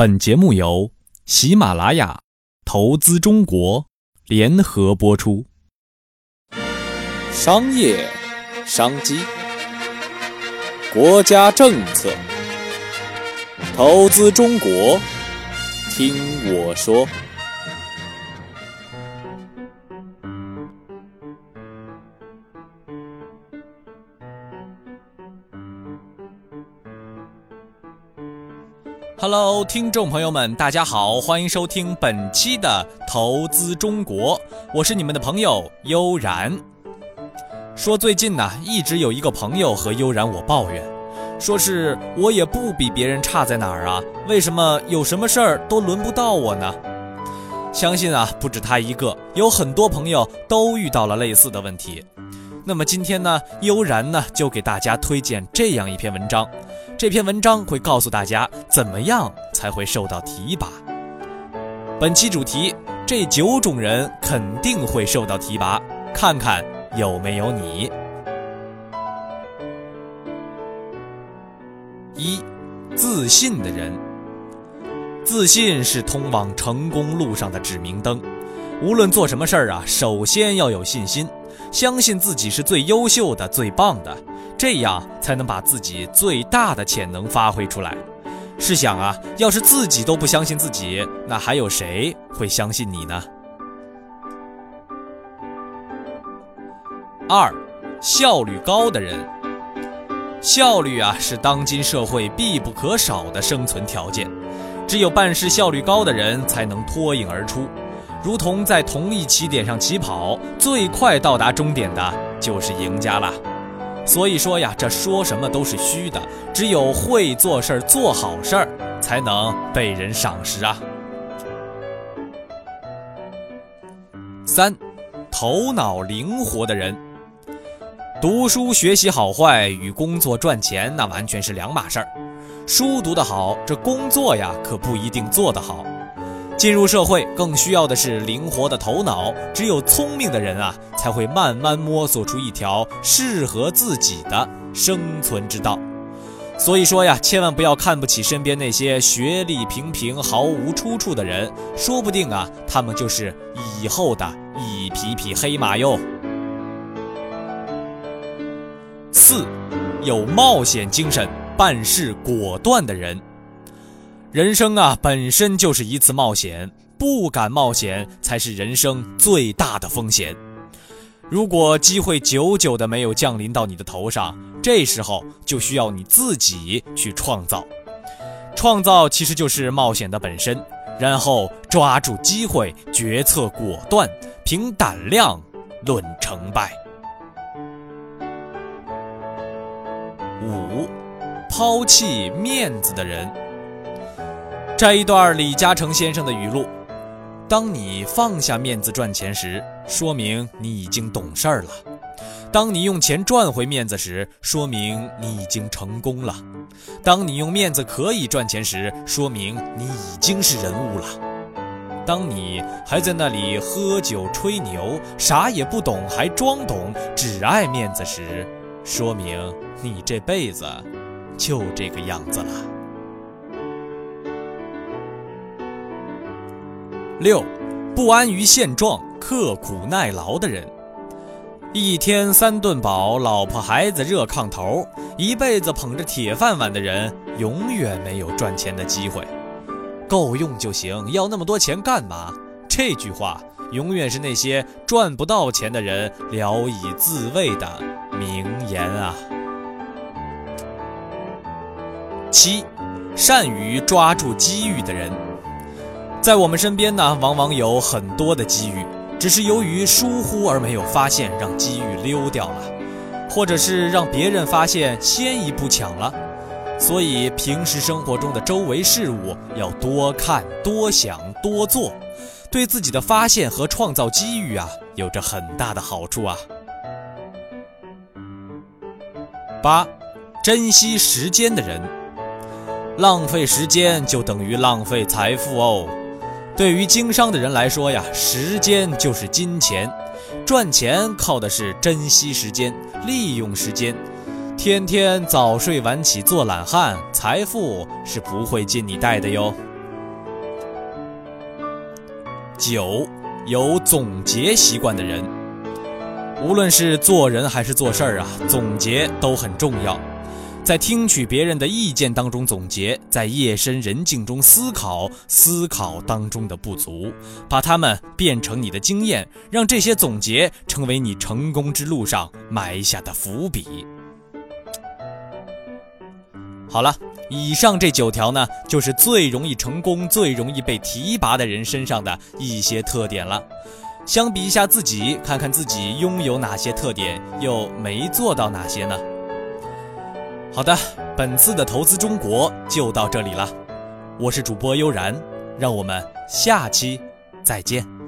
本节目由喜马拉雅投资中国联合播出。商业商机，国家政策，投资中国，听我说。Hello，听众朋友们，大家好，欢迎收听本期的投资中国，我是你们的朋友悠然。说最近呢，一直有一个朋友和悠然我抱怨，说是我也不比别人差在哪儿啊，为什么有什么事儿都轮不到我呢？相信啊，不止他一个，有很多朋友都遇到了类似的问题。那么今天呢，悠然呢就给大家推荐这样一篇文章。这篇文章会告诉大家怎么样才会受到提拔。本期主题：这九种人肯定会受到提拔，看看有没有你。一、自信的人。自信是通往成功路上的指明灯。无论做什么事儿啊，首先要有信心，相信自己是最优秀的、最棒的。这样才能把自己最大的潜能发挥出来。试想啊，要是自己都不相信自己，那还有谁会相信你呢？二，效率高的人。效率啊，是当今社会必不可少的生存条件。只有办事效率高的人，才能脱颖而出。如同在同一起点上起跑，最快到达终点的就是赢家了。所以说呀，这说什么都是虚的。只有会做事儿、做好事儿，才能被人赏识啊。三，头脑灵活的人。读书学习好坏与工作赚钱那完全是两码事儿。书读得好，这工作呀可不一定做得好。进入社会更需要的是灵活的头脑，只有聪明的人啊，才会慢慢摸索出一条适合自己的生存之道。所以说呀，千万不要看不起身边那些学历平平、毫无出处的人，说不定啊，他们就是以后的一匹匹黑马哟。四，有冒险精神、办事果断的人。人生啊，本身就是一次冒险，不敢冒险才是人生最大的风险。如果机会久久的没有降临到你的头上，这时候就需要你自己去创造。创造其实就是冒险的本身，然后抓住机会，决策果断，凭胆量论成败。五，抛弃面子的人。摘一段李嘉诚先生的语录：当你放下面子赚钱时，说明你已经懂事儿了；当你用钱赚回面子时，说明你已经成功了；当你用面子可以赚钱时，说明你已经是人物了；当你还在那里喝酒吹牛，啥也不懂还装懂，只爱面子时，说明你这辈子就这个样子了。六，不安于现状、刻苦耐劳的人，一天三顿饱，老婆孩子热炕头，一辈子捧着铁饭碗的人，永远没有赚钱的机会。够用就行，要那么多钱干嘛？这句话永远是那些赚不到钱的人聊以自慰的名言啊。七，善于抓住机遇的人。在我们身边呢，往往有很多的机遇，只是由于疏忽而没有发现，让机遇溜掉了，或者是让别人发现先一步抢了。所以平时生活中的周围事物要多看、多想、多做，对自己的发现和创造机遇啊，有着很大的好处啊。八，珍惜时间的人，浪费时间就等于浪费财富哦。对于经商的人来说呀时间就是金钱赚钱靠的是珍惜时间利用时间。天天早睡晚起做懒汉财富是不会进你袋的哟。九有总结习惯的人。无论是做人还是做事儿啊总结都很重要。在听取别人的意见当中总结，在夜深人静中思考，思考当中的不足，把它们变成你的经验，让这些总结成为你成功之路上埋下的伏笔。好了，以上这九条呢，就是最容易成功、最容易被提拔的人身上的一些特点了。相比一下自己，看看自己拥有哪些特点，又没做到哪些呢？好的，本次的投资中国就到这里了。我是主播悠然，让我们下期再见。